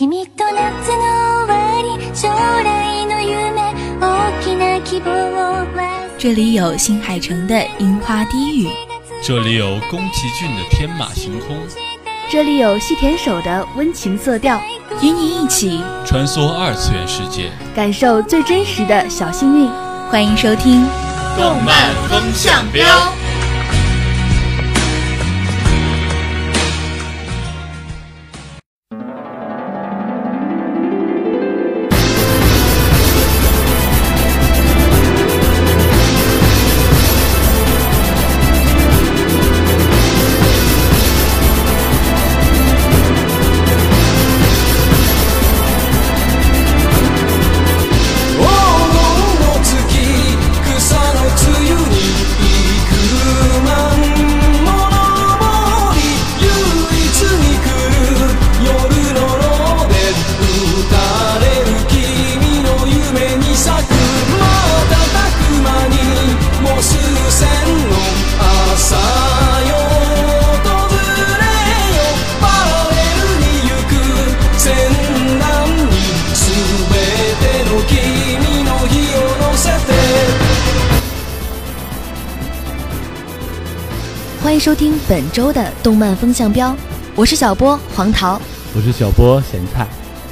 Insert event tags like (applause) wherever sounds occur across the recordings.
君と夏の終わり将来の夢大きな希望を这里有新海诚的樱花低语，这里有宫崎骏的天马行空，这里有细田守的温情色调，与你一起穿梭二次元世界，感受最真实的小幸运。欢迎收听《动漫风向标》。 收听本周的动漫风向标，我是小波黄桃，我是小波咸菜。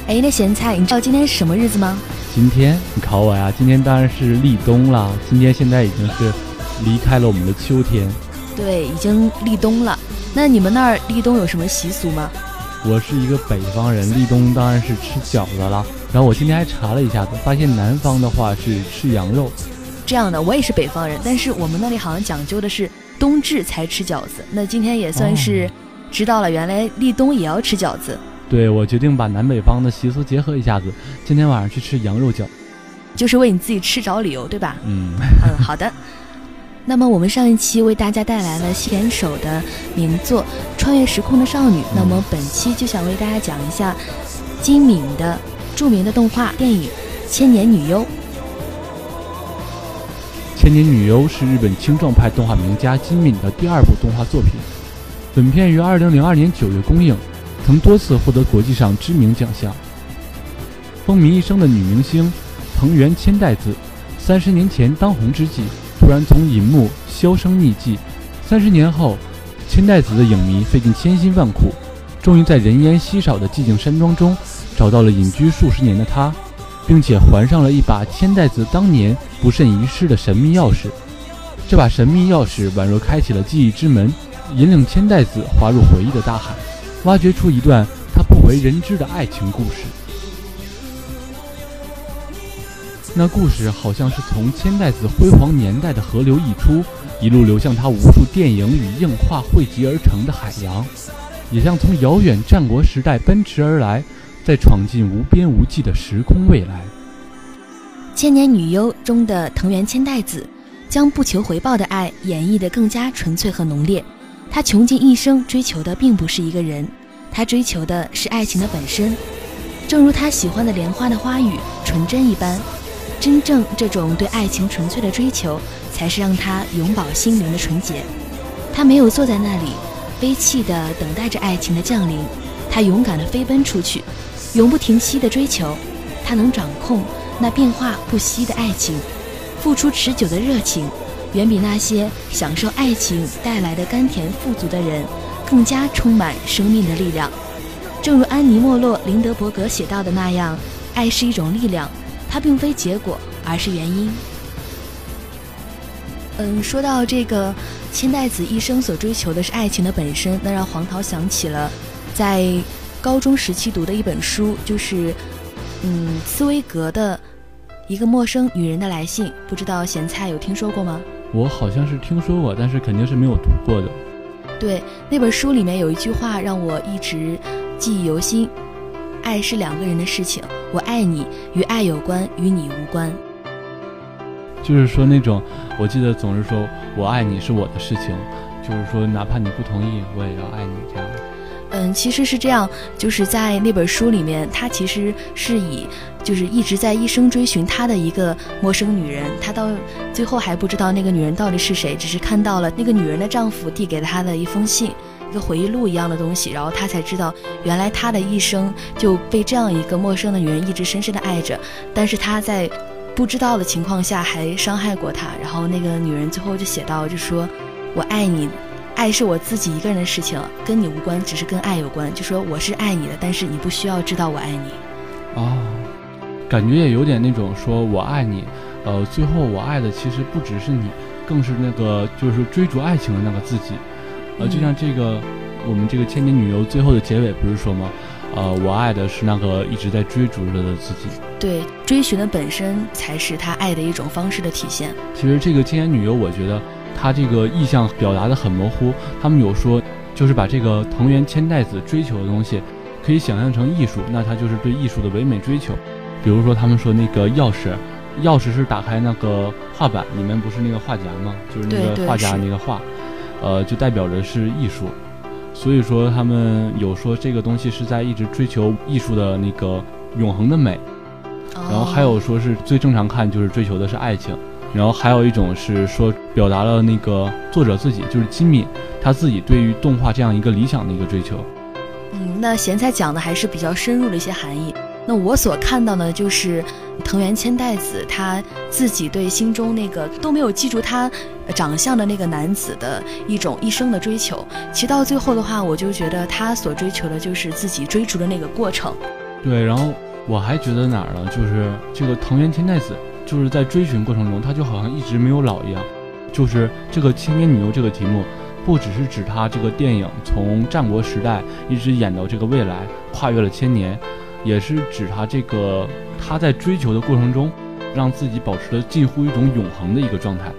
哎，那咸菜，你知道今天是什么日子吗？今天你考我呀？今天当然是立冬了。今天现在已经是离开了我们的秋天，对，已经立冬了。那你们那儿立冬有什么习俗吗？我是一个北方人，立冬当然是吃饺子了。然后我今天还查了一下子，发现南方的话是吃羊肉。这样的，我也是北方人，但是我们那里好像讲究的是。冬至才吃饺子，那今天也算是知道了，原来立冬也要吃饺子。对，我决定把南北方的习俗结合一下子，今天晚上去吃羊肉饺，就是为你自己吃找理由，对吧？嗯嗯，好的。(laughs) 那么我们上一期为大家带来了西田守的名作《穿越时空的少女》，那么本期就想为大家讲一下金敏的著名的动画电影《千年女优》。千年女优是日本青壮派动画名家金敏的第二部动画作品。本片于二零零二年九月公映，曾多次获得国际上知名奖项。风靡一生的女明星藤原千代子，三十年前当红之际，突然从银幕销声匿迹。三十年后，千代子的影迷费尽千辛万苦，终于在人烟稀少的寂静山庄中，找到了隐居数十年的她。并且还上了一把千代子当年不慎遗失的神秘钥匙，这把神秘钥匙宛若开启了记忆之门，引领千代子滑入回忆的大海，挖掘出一段他不为人知的爱情故事。那故事好像是从千代子辉煌年代的河流溢出，一路流向他无数电影与映画汇集而成的海洋，也像从遥远战国时代奔驰而来。在闯进无边无际的时空未来，《千年女优》中的藤原千代子，将不求回报的爱演绎得更加纯粹和浓烈。她穷尽一生追求的并不是一个人，她追求的是爱情的本身。正如她喜欢的莲花的花语纯真一般，真正这种对爱情纯粹的追求，才是让她永葆心灵的纯洁。她没有坐在那里，悲泣地等待着爱情的降临，她勇敢地飞奔出去。永不停息的追求，他能掌控那变化不息的爱情，付出持久的热情，远比那些享受爱情带来的甘甜富足的人更加充满生命的力量。正如安妮·莫洛·林德伯格写到的那样，爱是一种力量，它并非结果，而是原因。嗯，说到这个千代子一生所追求的是爱情的本身，那让黄桃想起了在。高中时期读的一本书，就是，嗯，茨威格的一个陌生女人的来信，不知道咸菜有听说过吗？我好像是听说过，但是肯定是没有读过的。对，那本书里面有一句话让我一直记忆犹新：爱是两个人的事情，我爱你，与爱有关，与你无关。就是说那种，我记得总是说我爱你是我的事情，就是说哪怕你不同意，我也要爱你这样。嗯，其实是这样，就是在那本书里面，他其实是以就是一直在一生追寻他的一个陌生女人，他到最后还不知道那个女人到底是谁，只是看到了那个女人的丈夫递给了他的一封信，一个回忆录一样的东西，然后他才知道，原来他的一生就被这样一个陌生的女人一直深深的爱着，但是他在不知道的情况下还伤害过她。然后那个女人最后就写到，就说：“我爱你，爱是我自己一个人的事情，跟你无关，只是跟爱有关。就说我是爱你的，但是你不需要知道我爱你。”哦，感觉也有点那种说我爱你，呃，最后我爱的其实不只是你，更是那个就是追逐爱情的那个自己。呃，就像这个，我们这个千年女优最后的结尾不是说吗？呃，我爱的是那个一直在追逐着的自己。对，追寻的本身才是他爱的一种方式的体现。其实这个千年女优，我觉得她这个意象表达的很模糊。他们有说，就是把这个藤原千代子追求的东西，可以想象成艺术，那他就是对艺术的唯美追求。比如说，他们说那个钥匙，钥匙是打开那个画板，里面不是那个画夹吗？就是那个画夹那个画。呃，就代表着是艺术，所以说他们有说这个东西是在一直追求艺术的那个永恒的美，然后还有说是最正常看就是追求的是爱情，然后还有一种是说表达了那个作者自己就是金敏他自己对于动画这样一个理想的一个追求。嗯，那咸菜讲的还是比较深入的一些含义。那我所看到的，就是藤原千代子他自己对心中那个都没有记住他长相的那个男子的一种一生的追求。其实到最后的话，我就觉得他所追求的就是自己追逐的那个过程。对，然后我还觉得哪儿呢？就是这个藤原千代子就是在追寻过程中，他就好像一直没有老一样。就是这个千年女优这个题目，不只是指他这个电影从战国时代一直演到这个未来，跨越了千年。也是指他这个他在追求的过程中，让自己保持了近乎一种永恒的一个状态。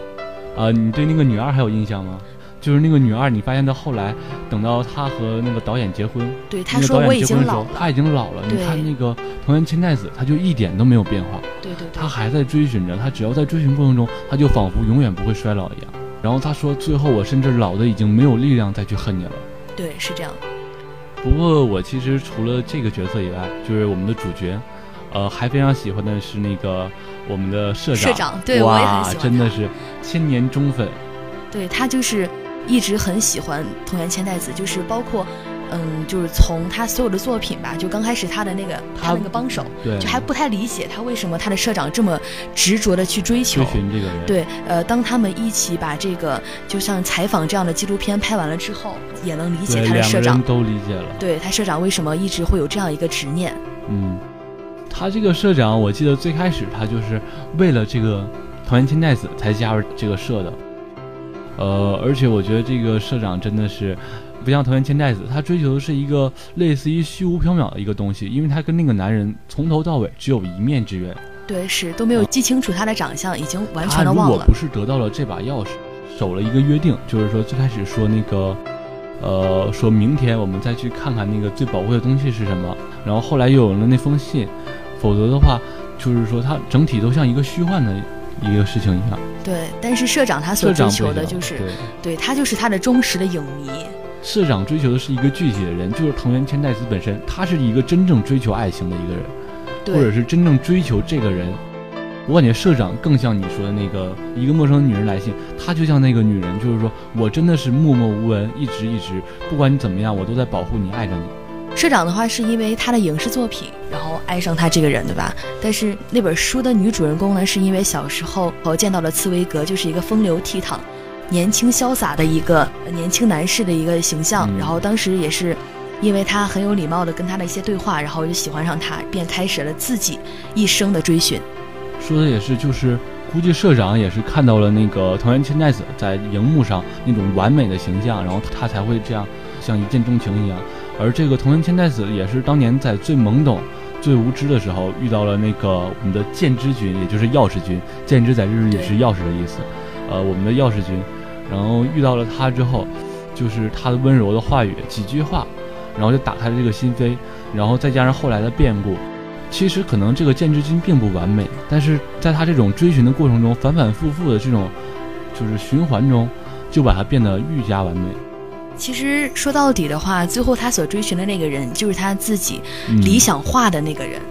啊，你对那个女二还有印象吗？就是那个女二，你发现到后来，等到她和那个导演结婚，对她说我已经老了，他已经老了。你看那个藤原千代子，她就一点都没有变化。对对，她还在追寻着，她只要在追寻过程中，她就仿佛永远不会衰老一样。然后她说，最后我甚至老的已经没有力量再去恨你了。对，是这样。不过我其实除了这个角色以外，就是我们的主角，呃，还非常喜欢的是那个我们的社长。社长，对我也很喜欢。真的是千年忠粉。对他就是一直很喜欢藤原千代子，就是包括。嗯，就是从他所有的作品吧，就刚开始他的那个他那个帮手，对，就还不太理解他为什么他的社长这么执着的去追求追寻这个人。对，呃，当他们一起把这个就像采访这样的纪录片拍完了之后，也能理解他的社长都理解了。对他社长为什么一直会有这样一个执念？嗯，他这个社长，我记得最开始他就是为了这个藤原千代子才加入这个社的。呃，而且我觉得这个社长真的是。不像藤原千代子，他追求的是一个类似于虚无缥缈的一个东西，因为他跟那个男人从头到尾只有一面之缘。对，是都没有记清楚他的长相，已经完全的忘了。如果不是得到了这把钥匙，守了一个约定，就是说最开始说那个，呃，说明天我们再去看看那个最宝贵的东西是什么，然后后来又有了那封信，否则的话，就是说他整体都像一个虚幻的一个事情一样。对，但是社长他所追求的就是，对他就是他的忠实的影迷。社长追求的是一个具体的人，就是藤原千代子本身，他是一个真正追求爱情的一个人，或者是真正追求这个人。我感觉社长更像你说的那个一个陌生的女人来信，他就像那个女人，就是说我真的是默默无闻，一直一直，不管你怎么样，我都在保护你，爱着你。社长的话是因为他的影视作品，然后爱上他这个人，对吧？但是那本书的女主人公呢，是因为小时候我见到了茨威格，就是一个风流倜傥。年轻潇洒的一个年轻男士的一个形象，然后当时也是，因为他很有礼貌的跟他的一些对话，然后就喜欢上他，便开始了自己一生的追寻。说的也是，就是估计社长也是看到了那个藤原千代子在荧幕上那种完美的形象，然后他才会这样像一见钟情一样。而这个藤原千代子也是当年在最懵懂、最无知的时候遇到了那个我们的剑之君，也就是钥匙君。剑之在日语里是钥匙的意思。呃，我们的钥匙君。然后遇到了他之后，就是他的温柔的话语，几句话，然后就打开了这个心扉，然后再加上后来的变故，其实可能这个剑之君并不完美，但是在他这种追寻的过程中，反反复复的这种就是循环中，就把它变得愈加完美。其实说到底的话，最后他所追寻的那个人，就是他自己理想化的那个人。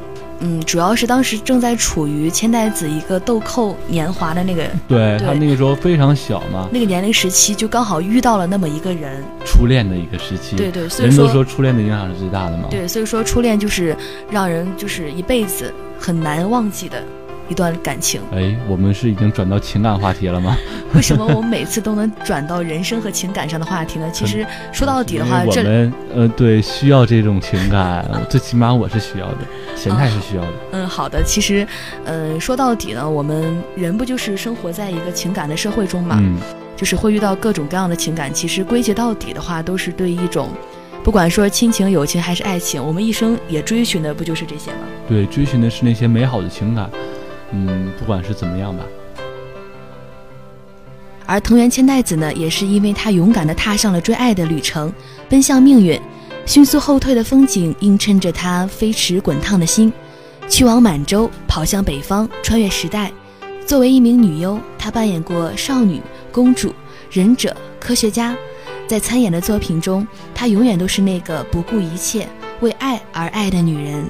嗯，主要是当时正在处于千代子一个豆蔻年华的那个对对他那个时候非常小嘛，那个年龄时期，就刚好遇到了那么一个人。初恋的一个时期。对对，所以人都说初恋的影响是最大的嘛。对，所以说初恋就是让人就是一辈子很难忘记的一段感情。哎，我们是已经转到情感话题了吗？(laughs) (laughs) 为什么我们每次都能转到人生和情感上的话题呢？其实说到底的话，我们呃对需要这种情感，(laughs) 最起码我是需要的，咸菜是需要的。嗯，好的。其实，呃，说到底呢，我们人不就是生活在一个情感的社会中嘛？嗯，就是会遇到各种各样的情感。其实归结到底的话，都是对一种，不管说亲情、友情还是爱情，我们一生也追寻的不就是这些吗？对，追寻的是那些美好的情感。嗯，不管是怎么样吧。而藤原千代子呢，也是因为她勇敢地踏上了追爱的旅程，奔向命运，迅速后退的风景映衬着她飞驰滚烫的心，去往满洲，跑向北方，穿越时代。作为一名女优，她扮演过少女、公主、忍者、科学家，在参演的作品中，她永远都是那个不顾一切为爱而爱的女人。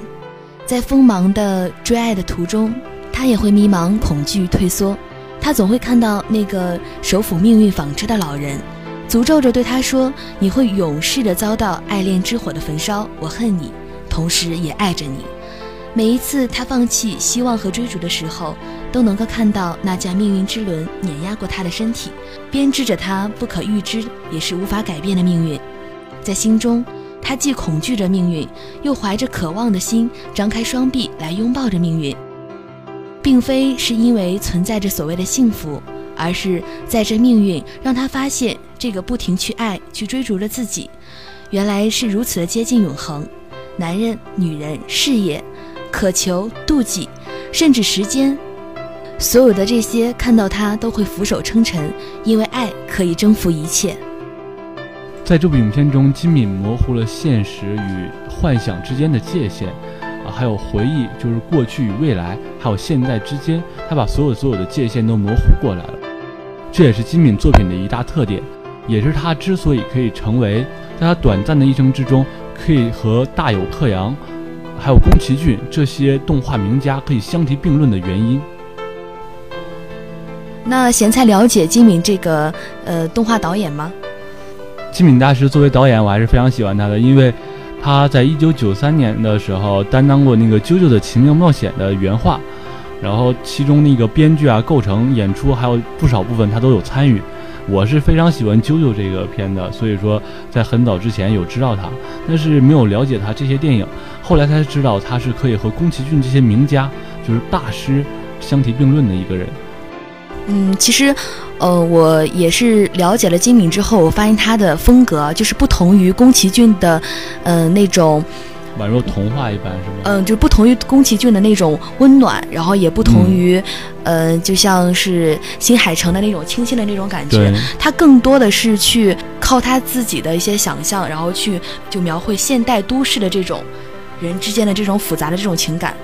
在锋芒的追爱的途中，他也会迷茫、恐惧、退缩。他总会看到那个手抚命运纺织的老人，诅咒着对他说：“你会永世的遭到爱恋之火的焚烧，我恨你，同时也爱着你。”每一次他放弃希望和追逐的时候，都能够看到那架命运之轮碾压过他的身体，编织着他不可预知也是无法改变的命运。在心中，他既恐惧着命运，又怀着渴望的心，张开双臂来拥抱着命运。并非是因为存在着所谓的幸福，而是在这命运让他发现，这个不停去爱、去追逐着自己，原来是如此的接近永恒。男人、女人、事业、渴求、妒忌，甚至时间，所有的这些看到他都会俯首称臣，因为爱可以征服一切。在这部影片中，金敏模糊了现实与幻想之间的界限。啊，还有回忆，就是过去与未来，还有现在之间，他把所有所有的界限都模糊过来了。这也是金敏作品的一大特点，也是他之所以可以成为在他短暂的一生之中，可以和大友克洋，还有宫崎骏这些动画名家可以相提并论的原因。那咸菜了解金敏这个呃动画导演吗？金敏大师作为导演，我还是非常喜欢他的，因为。他在一九九三年的时候担当过那个《啾啾的奇妙冒险》的原画，然后其中那个编剧啊、构成、演出还有不少部分他都有参与。我是非常喜欢《啾啾这个片的，所以说在很早之前有知道他，但是没有了解他这些电影。后来才知道他是可以和宫崎骏这些名家，就是大师相提并论的一个人。嗯，其实。呃，我也是了解了金敏之后，我发现他的风格就是不同于宫崎骏的，呃，那种宛若童话一般，是吗？嗯，就不同于宫崎骏的那种温暖，然后也不同于，呃，就像是新海诚的那种清新的那种感觉。他更多的是去靠他自己的一些想象，然后去就描绘现代都市的这种人之间的这种复杂的这种情感。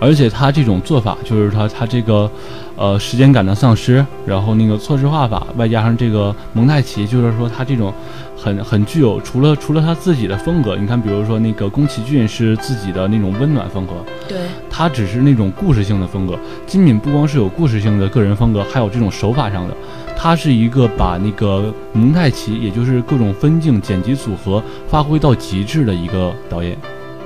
而且他这种做法，就是他他这个，呃，时间感的丧失，然后那个错视画法，外加上这个蒙太奇，就是说他这种很很具有除了除了他自己的风格，你看，比如说那个宫崎骏是自己的那种温暖风格，对，他只是那种故事性的风格。金敏不光是有故事性的个人风格，还有这种手法上的，他是一个把那个蒙太奇，也就是各种分镜、剪辑组合发挥到极致的一个导演。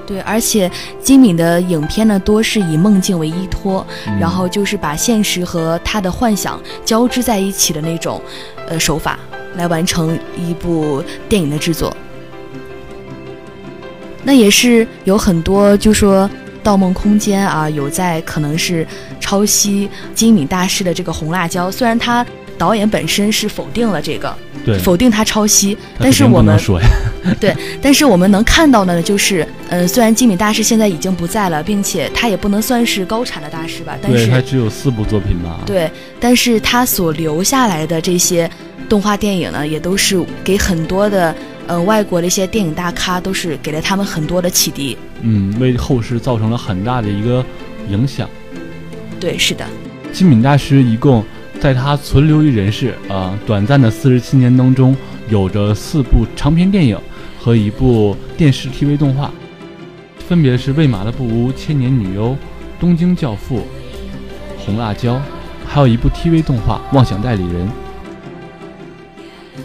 对，而且金敏的影片呢，多是以梦境为依托，然后就是把现实和他的幻想交织在一起的那种，呃，手法来完成一部电影的制作。那也是有很多就说《盗梦空间》啊，有在可能是抄袭金敏大师的这个红辣椒，虽然他导演本身是否定了这个。对否定他抄袭，但是我们 (laughs) 对，但是我们能看到的呢，就是，呃，虽然金敏大师现在已经不在了，并且他也不能算是高产的大师吧，但是他只有四部作品吧。对，但是他所留下来的这些动画电影呢，也都是给很多的，呃，外国的一些电影大咖，都是给了他们很多的启迪。嗯，为后世造成了很大的一个影响。对，是的。金敏大师一共。在他存留于人世啊短暂的四十七年当中，有着四部长篇电影和一部电视 TV 动画。分别是《喂马的布屋》《千年女优》《东京教父》《红辣椒》，还有一部 TV 动画《妄想代理人》。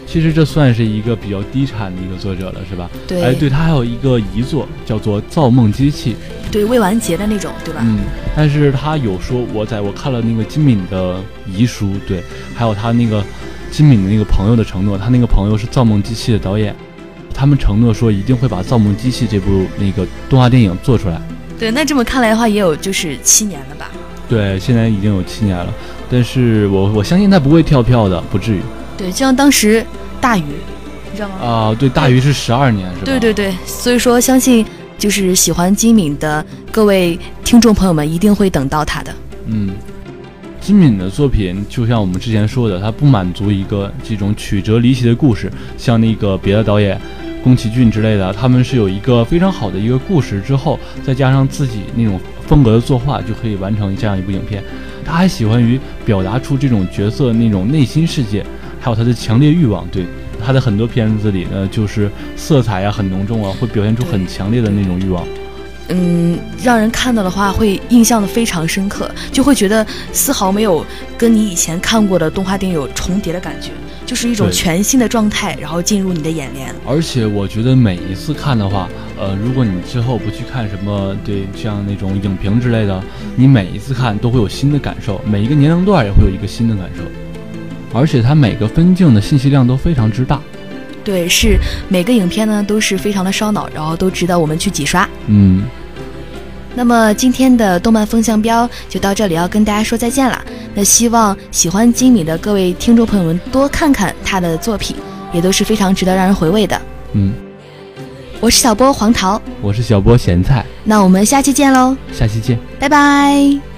其实这算是一个比较低产的一个作者了，是吧？对，哎，对他还有一个遗作叫做《造梦机器》。对，未完结的那种，对吧？嗯，但是他有说，我在我看了那个金敏的遗书，对，还有他那个金敏的那个朋友的承诺，他那个朋友是《造梦机器》的导演，他们承诺说一定会把《造梦机器》这部那个动画电影做出来。对，那这么看来的话，也有就是七年了吧？对，现在已经有七年了，但是我我相信他不会跳票的，不至于。对，就像当时大鱼，你知道吗？啊，对，大鱼是十二年，是吧？对对对，所以说相信。就是喜欢金敏的各位听众朋友们，一定会等到他的。嗯，金敏的作品就像我们之前说的，他不满足一个这种曲折离奇的故事，像那个别的导演宫崎骏之类的，他们是有一个非常好的一个故事之后，再加上自己那种风格的作画，就可以完成这样一部影片。他还喜欢于表达出这种角色那种内心世界，还有他的强烈欲望，对。他的很多片子里呢，就是色彩啊很浓重啊，会表现出很强烈的那种欲望。嗯，让人看到的话会印象的非常深刻，就会觉得丝毫没有跟你以前看过的动画电影有重叠的感觉，就是一种全新的状态，然后进入你的眼帘。而且我觉得每一次看的话，呃，如果你之后不去看什么对像那种影评之类的，你每一次看都会有新的感受，每一个年龄段也会有一个新的感受。而且它每个分镜的信息量都非常之大，对，是每个影片呢都是非常的烧脑，然后都值得我们去几刷。嗯，那么今天的动漫风向标就到这里，要跟大家说再见了。那希望喜欢金米的各位听众朋友们多看看他的作品，也都是非常值得让人回味的。嗯，我是小波黄桃，我是小波咸菜，那我们下期见喽，下期见，拜拜。